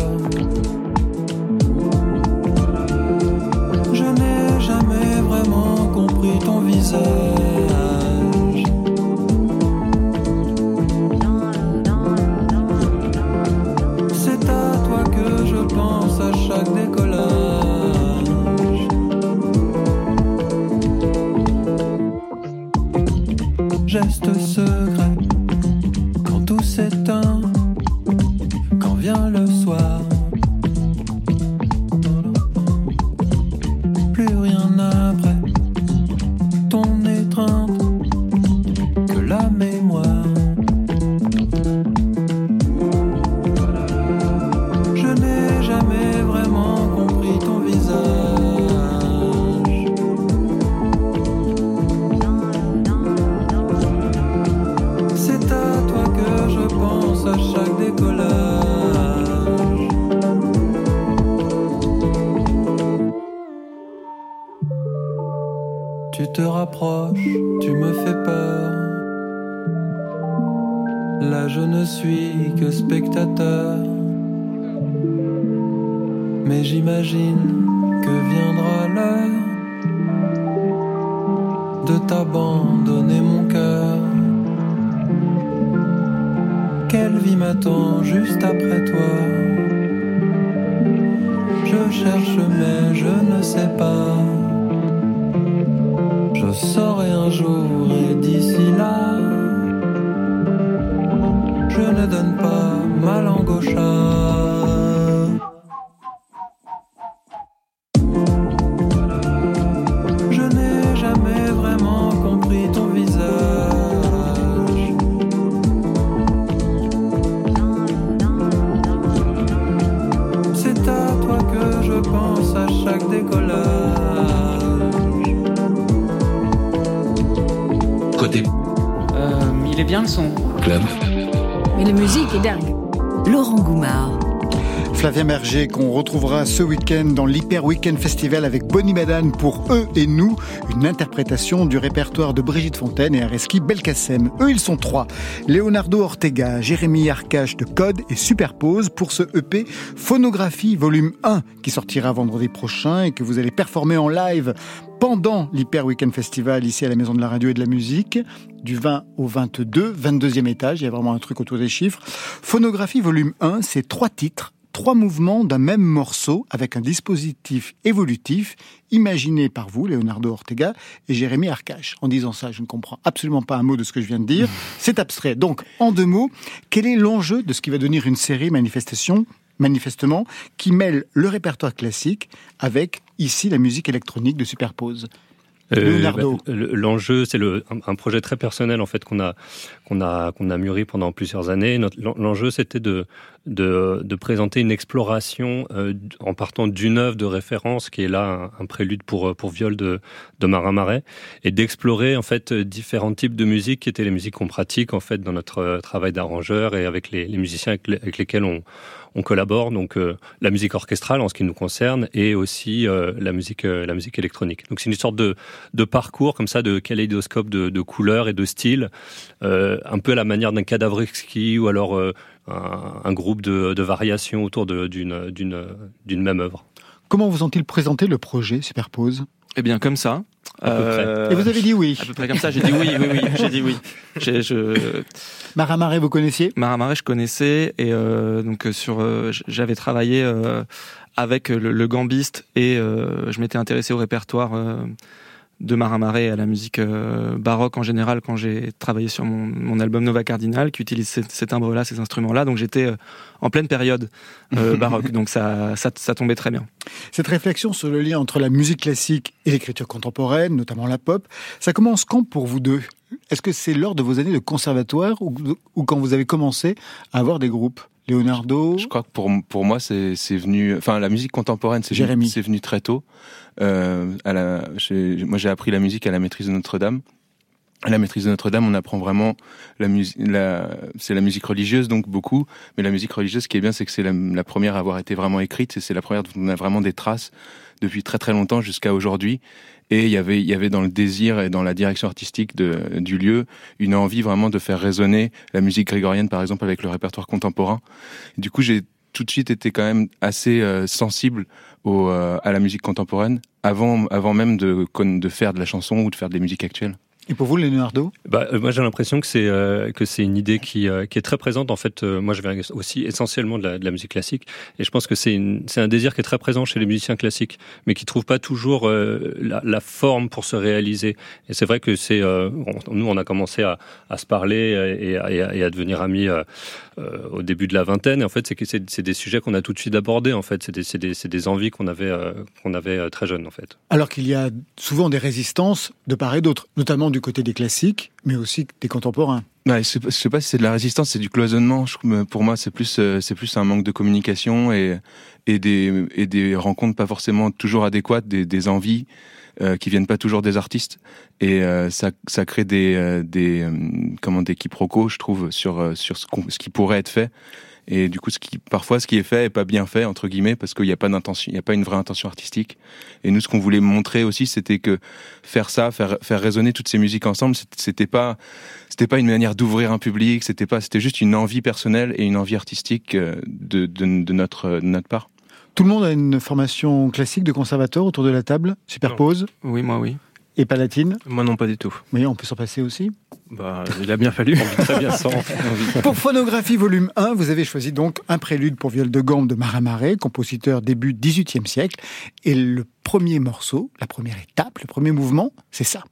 Tu te rapproches, tu me fais peur. Là je ne suis que spectateur. Mais j'imagine que viendra l'heure de t'abandonner mon cœur. Quelle vie m'attend juste après toi? Je cherche mais je ne sais pas. Saurai un jour et d'ici là, je ne donne pas ma langue au chat.
Qu'on retrouvera ce week-end dans l'Hyper Weekend Festival avec Bonnie Madane pour Eux et Nous, une interprétation du répertoire de Brigitte Fontaine et Areski Belkacem. Eux, ils sont trois. Leonardo Ortega, Jérémy Arcache de Code et Superpose pour ce EP Phonographie volume 1 qui sortira vendredi prochain et que vous allez performer en live pendant l'Hyper Weekend Festival ici à la Maison de la Radio et de la Musique, du 20 au 22, 22e étage, il y a vraiment un truc autour des chiffres. Phonographie volume 1, c'est trois titres trois mouvements d'un même morceau avec un dispositif évolutif imaginé par vous, Leonardo Ortega et Jérémy Arcache. En disant ça, je ne comprends absolument pas un mot de ce que je viens de dire. C'est abstrait. Donc, en deux mots, quel est l'enjeu de ce qui va devenir une série manifestation manifestement, qui mêle le répertoire classique avec, ici, la musique électronique de superpose?
Le- L'enjeu, c'est le, un, projet très personnel en fait qu'on a qu'on a qu'on a mûri pendant plusieurs années. L'enjeu, c'était de, de de présenter une exploration euh, en partant d'une œuvre de référence qui est là un, prélude pour pour viol de de Marin Marais et d'explorer en fait euh, différents types de musique qui étaient les musiques qu'on pratique en fait dans notre euh, travail d'arrangeur et avec les, les musiciens avec lesquels on on collabore donc euh, la musique orchestrale en ce qui nous concerne et aussi euh, la musique euh, la musique électronique. Donc c'est une sorte de de parcours comme ça, de kaléidoscope de, couleurs et de styles, un peu à la manière d'un cadavre exquis ou alors un, groupe de, variations autour d'une d'une même œuvre.
Comment vous ont-ils présenté le projet Superpose?
Eh bien, comme ça.
À peu près.
Et vous avez dit oui.
À peu près comme ça, j'ai dit oui, oui, oui, j'ai dit oui. J'ai- Je...
Maramare, vous connaissiez?
Maramare, je connaissais et euh, donc euh, sur, euh, j'avais travaillé euh, avec le, le gambiste et euh, je m'étais intéressé au répertoire euh, de Maramare et à la musique euh, baroque en général quand j'ai travaillé sur mon, mon album Nova Cardinal qui utilise ces, ces timbres-là, ces instruments-là. Donc j'étais euh, en pleine période euh, baroque, donc ça, ça, ça tombait très bien.
Cette réflexion sur le lien entre la musique classique et l'écriture contemporaine, notamment la pop, ça commence quand pour vous deux? Est-ce que c'est lors de vos années de conservatoire ou, ou quand vous avez commencé à avoir des groupes? Leonardo
Je crois que pour, pour moi, c'est c'est venu. Enfin, la musique contemporaine, c'est venu, c'est venu très tôt. Euh, à la, moi, j'ai appris la musique à la maîtrise de Notre-Dame. À la maîtrise de Notre-Dame, on apprend vraiment la musique. La, c'est la musique religieuse, donc beaucoup. Mais la musique religieuse, ce qui est bien, c'est que c'est la, la première à avoir été vraiment écrite. Et c'est la première dont on a vraiment des traces depuis très très longtemps jusqu'à aujourd'hui. Et il y avait, il y avait dans le désir et dans la direction artistique de, du lieu une envie vraiment de faire résonner la musique grégorienne, par exemple, avec le répertoire contemporain. Du coup, j'ai tout de suite été quand même assez euh, sensible au, euh, à la musique contemporaine avant, avant même de, de faire de la chanson ou de faire des musiques actuelles.
Et pour vous, Leonardo
Bah, euh, moi, j'ai l'impression que c'est euh, que c'est une idée qui euh, qui est très présente. En fait, moi, je viens aussi essentiellement de la, de la musique classique, et je pense que c'est un désir qui est très présent chez les musiciens classiques, mais qui trouvent pas toujours la, la forme pour se réaliser. Et c'est vrai que c'est nous, on a commencé à, à se parler et à, et à- et à devenir amis au début de la vingtaine. Et en fait, c'est des sujets qu'on a tout de suite abordés. En fait, c'est des c'est des, envies qu'on avait qu'on avait très jeunes. En fait.
Alors qu'il y a souvent des résistances de part et d'autre, notamment du côté des classiques, mais aussi des contemporains.
Ouais, je, je sais pas si c'est de la résistance, c'est du cloisonnement. Pour moi, c'est plus, euh, c'est plus un manque de communication et, des, rencontres pas forcément toujours adéquates, des, envies euh, qui viennent pas toujours des artistes. Et euh, ça, crée des, euh, comment, des quiproquos, je trouve, sur, ce qui pourrait être fait. Et du coup, ce qui, parfois, ce qui est fait est pas bien fait, entre guillemets, parce qu'il n'y a pas d'intention, il n'y a pas une vraie intention artistique. Et nous, ce qu'on voulait montrer aussi, c'était que faire ça, faire, faire résonner toutes ces musiques ensemble, c'était pas, c'était pas une manière d'ouvrir un public, c'était pas, c'était juste une envie personnelle et une envie artistique euh, de, de, de notre, de notre part.
Tout le monde a une formation classique de conservateur autour de la table, superpose
Oui, moi oui.
Et palatine.
Moi non, pas du tout.
Oui, on peut s'en passer aussi.
Bah, il a bien fallu.
Très bien sans.
Pour Phonographie volume 1, vous avez choisi donc un prélude pour viol de gambe de Marin Marais, compositeur début 18e siècle. Et le premier morceau, la première étape, le premier mouvement, c'est ça.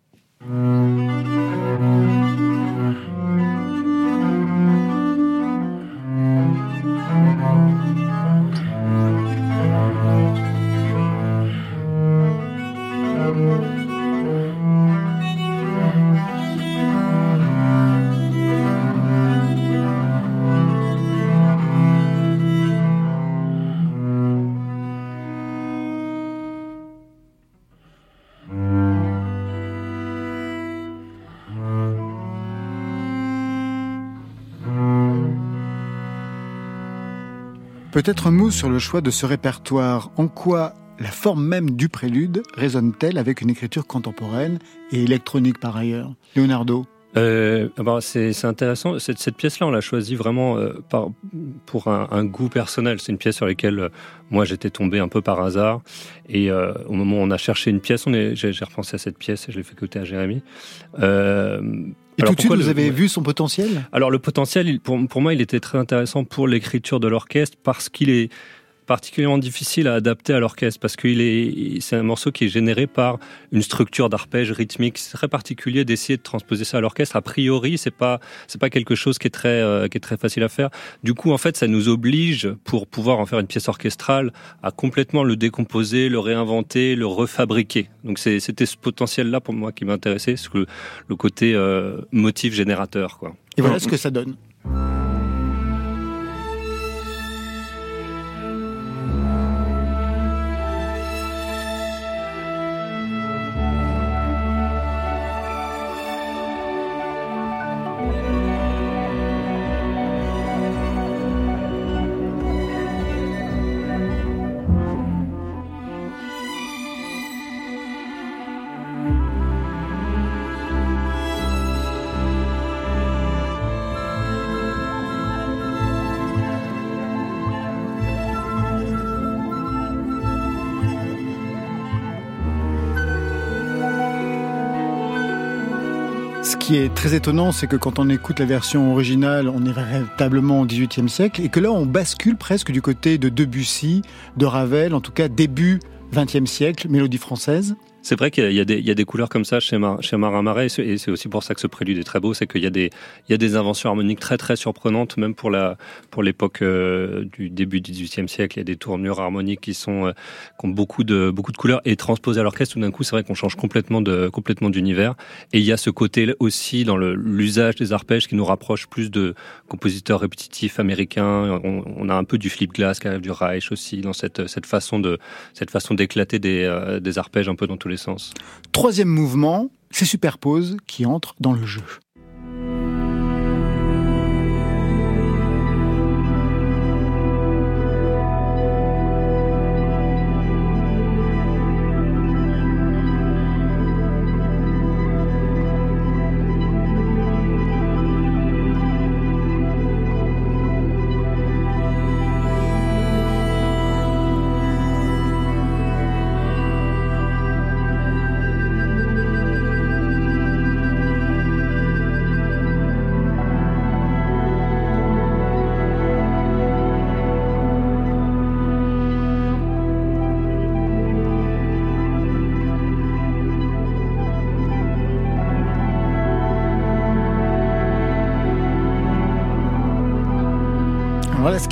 Peut-être un mot sur le choix de ce répertoire. En quoi la forme même du prélude résonne-t-elle avec une écriture contemporaine et électronique par ailleurs? Leonardo
euh, bah, c'est intéressant. Cette, cette pièce-là, on l'a choisie vraiment euh, par, pour un, goût personnel. C'est une pièce sur laquelle euh, moi j'étais tombé un peu par hasard. Et euh, au moment où on a cherché une pièce, j'ai repensé à cette pièce et je l'ai fait écouter à Jérémy.
Et
alors
tout de suite, vous avez vu son potentiel?
Alors le potentiel, pour, pour moi, il était très intéressant pour l'écriture de l'orchestre parce qu'il est particulièrement difficile à adapter à l'orchestre parce qu'il est c'est un morceau qui est généré par une structure d'arpège rythmique c'est très particulier d'essayer de transposer ça à l'orchestre. A priori c'est pas c'est pas quelque chose qui est très euh, qui est très facile à faire. Du coup en fait ça nous oblige pour pouvoir en faire une pièce orchestrale à complètement le décomposer le réinventer le refabriquer. Donc c'est- c'était ce potentiel là pour moi qui m'intéressait c'est le, le côté euh, motif générateur quoi.
Et voilà ce que ça donne. Très étonnant, c'est que quand on écoute la version originale, on est véritablement au XVIIIe siècle, et que là, on bascule presque du côté de Debussy, de Ravel, en tout cas début XXe siècle, mélodie française.
C'est vrai qu'il y, y a des- couleurs comme ça chez, Mar chez Marin et c'est- aussi pour ça que ce prélude est très beau, c'est qu'il y, a des- y a des inventions harmoniques très très surprenantes, même pour la pour l'époque euh, du début du XVIIIe siècle. Il y a des tournures harmoniques qui sont euh, qui ont beaucoup de beaucoup de couleurs et transposées à l'orchestre. Tout d'un coup, c'est vrai qu'on change complètement de complètement d'univers. Et il y a ce côté aussi dans l'usage des arpèges qui nous rapproche plus de compositeurs répétitifs américains. On, on a un peu du flip glass, qui arrive du Reich aussi dans cette cette façon de cette façon d'éclater des, euh, des arpèges un peu dans tous les
Troisième mouvement, c'est Superpose qui entre dans le jeu.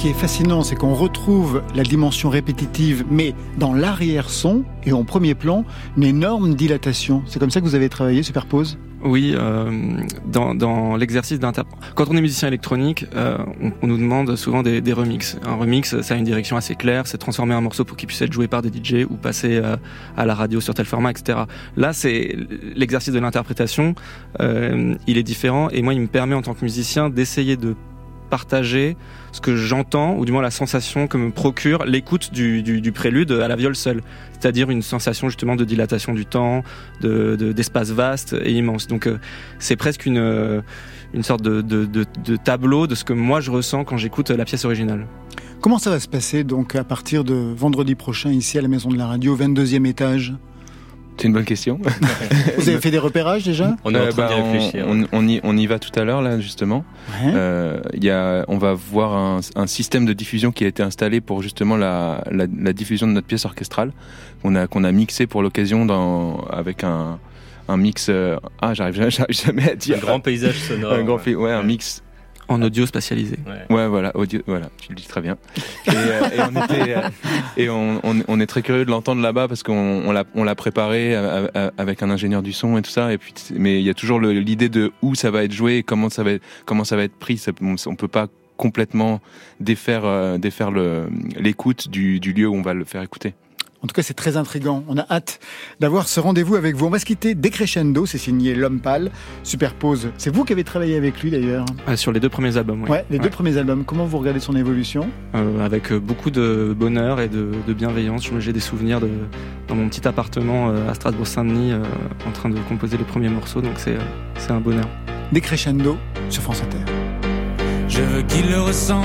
Qui est fascinant, c'est qu'on retrouve la dimension répétitive, mais dans l'arrière-son et en premier plan, une énorme dilatation. C'est comme ça que vous avez travaillé Superpose?
Oui, euh, dans, dans l'exercice d'interprétation. Quand on est musicien électronique, euh, on, nous demande souvent des, des remixes. Un remix, ça a une direction assez claire, c'est transformer un morceau pour qu'il puisse être joué par des DJ ou passer euh, à la radio sur tel format, etc. Là, c'est l'exercice de l'interprétation. il est différent et moi, il me permet en tant que musicien d'essayer de partager ce que j'entends, ou du moins la sensation que me procure l'écoute du, du, prélude à la viole seule. C'est-à-dire une sensation justement de dilatation du temps, de, de- d'espace vaste et immense. Donc euh, c'est presque une, euh, une sorte de, de, de, de tableau de ce que moi je ressens quand j'écoute la pièce originale.
Comment ça va se passer donc à partir de vendredi prochain ici à la Maison de la Radio, 22e étage?
C'est une bonne question.
Vous avez fait des repérages déjà
On est en
Euh,
train
bah,
d'y réfléchir.
on, on- on y, on y va tout à l'heure là justement.
Ouais.
Euh, il y a, on va voir un, un système de diffusion qui a été installé pour justement la, la, la diffusion de notre pièce orchestrale qu'on a qu'on a mixé pour l'occasion dans avec un un mix. euh, ah, j'arrive jamais, à dire.
Un grand paysage sonore.
un grand fi- ouais, un mix.
En audio spatialisé.
Ouais.
Voilà, audio, voilà, tu le dis très bien. Et, euh, on était, euh, et on, on, est très curieux de l'entendre là-bas parce qu'on on l'a, préparé à- à- avec un ingénieur du son et tout ça. Et puis, mais il y a toujours l'idée de où ça va être joué et comment ça va être, comment ça va être pris. Ça, on, peut pas complètement défaire, euh, défaire l'écoute du lieu où on va le faire écouter.
En tout cas, c'est très intrigant. On a hâte d'avoir ce rendez-vous avec vous. On va se quitter Décrescendo, c'est signé L'Homme Pâle. Superpose, c'est vous qui avez travaillé avec lui d'ailleurs.
Euh, sur les deux premiers albums, oui.
Ouais, les deux premiers albums. Comment vous regardez son évolution?
Euh, avec euh, beaucoup de bonheur et de, de bienveillance. Je- J'ai des souvenirs de, dans mon petit appartement à Strasbourg-Saint-Denis euh, en train de composer les premiers morceaux, donc c'est euh, c'est un bonheur.
Décrescendo sur France Inter.
Je veux qu'il le ressente.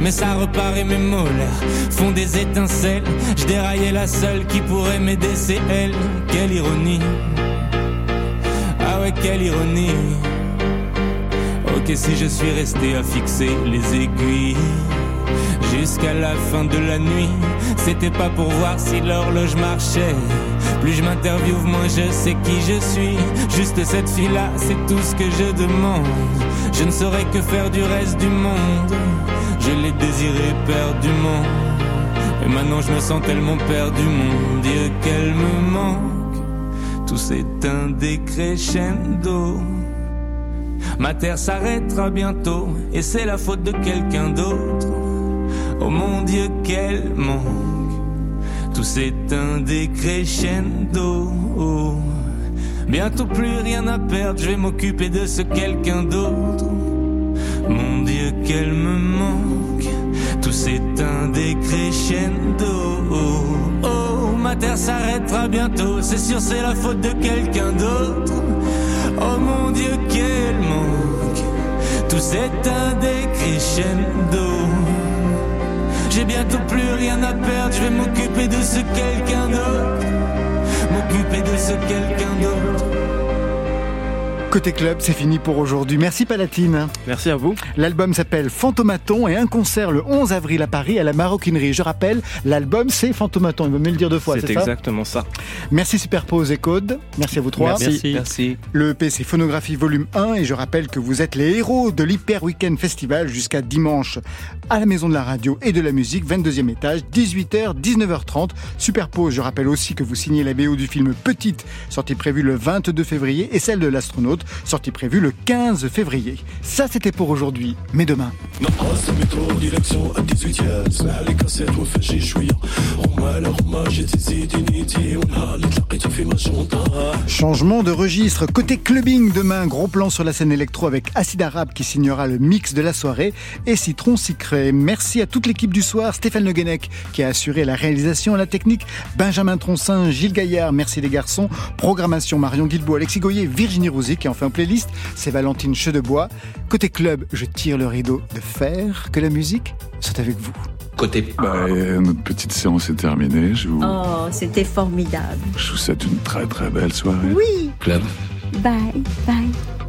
Mais ça repart mes molaires font des étincelles. Je déraillais la seule qui pourrait m'aider, c'est elle. Quelle ironie. Ah ouais, quelle ironie. Ok, si je suis resté à fixer les aiguilles jusqu'à la fin de la nuit, c'était pas pour voir si l'horloge marchait. Plus je m'interviewe, moins je sais qui je suis. Juste cette fille-là, c'est tout ce que je demande. Je ne saurais que faire du reste du monde. Je l'ai désiré perdument. Et maintenant je me sens tellement perdu, mon Dieu, qu'elle me manque. Tout s'éteint des crescendo. Ma terre s'arrêtera bientôt, et c'est la faute de quelqu'un d'autre. Oh mon Dieu, quel manque. Tout s'éteint des crescendo. Oh. Bientôt plus rien à perdre, je vais m'occuper de ce quelqu'un d'autre. Mon Dieu, qu'elle me manque. Tout s'éteint des crescendo. Oh, oh, ma terre s'arrêtera bientôt, c'est sûr, c'est la faute de quelqu'un d'autre. Oh mon Dieu, quel manque. Tout s'éteint des crescendo. J'ai bientôt plus rien à perdre, je vais m'occuper de ce quelqu'un d'autre. M'occuper de ce quelqu'un d'autre.
Côté club, c'est fini pour aujourd'hui. Merci Palatine.
Merci à vous.
L'album s'appelle Fantomaton et un concert le 11 avril à Paris à la Maroquinerie. Je rappelle, l'album c'est Fantomaton. Il vaut mieux le dire deux fois, c'est ça
exactement ça.
Merci Superpose et Code. Merci à vous trois.
Merci.
Merci.
Le EP c'est Phonographie Volume 1 et je rappelle que vous êtes les héros de l'Hyper Weekend Festival jusqu'à dimanche à la Maison de la Radio et de la Musique, 22e étage, 18h, 19h30. Superpose, je rappelle aussi que vous signez la BO du film Petite, sortie prévue le 22 février, et celle de l'astronaute, sortie prévue le 15 février. Ça, c'était pour aujourd'hui, mais demain. Changement de registre. Côté clubbing demain, gros plan sur la scène électro avec Acid Arabe qui signera le mix de la soirée et Citron Sicré. Merci à toute l'équipe du soir, Stéphane Le Guenec qui a assuré la réalisation, et la technique, Benjamin Troncin, Gilles Gaillard, merci les garçons, programmation Marion Guilbault, Alexis Goyer, Virginie Rouzic et enfin playlist, c'est Valentine Chedebois. Côté club, je tire le rideau de fer, que la musique soit avec vous.
Côté
Bah, euh, notre petite séance est terminée. Je vous,
Oh, c'était formidable.
je vous souhaite une très très belle soirée.
Oui,
club.
bye, bye.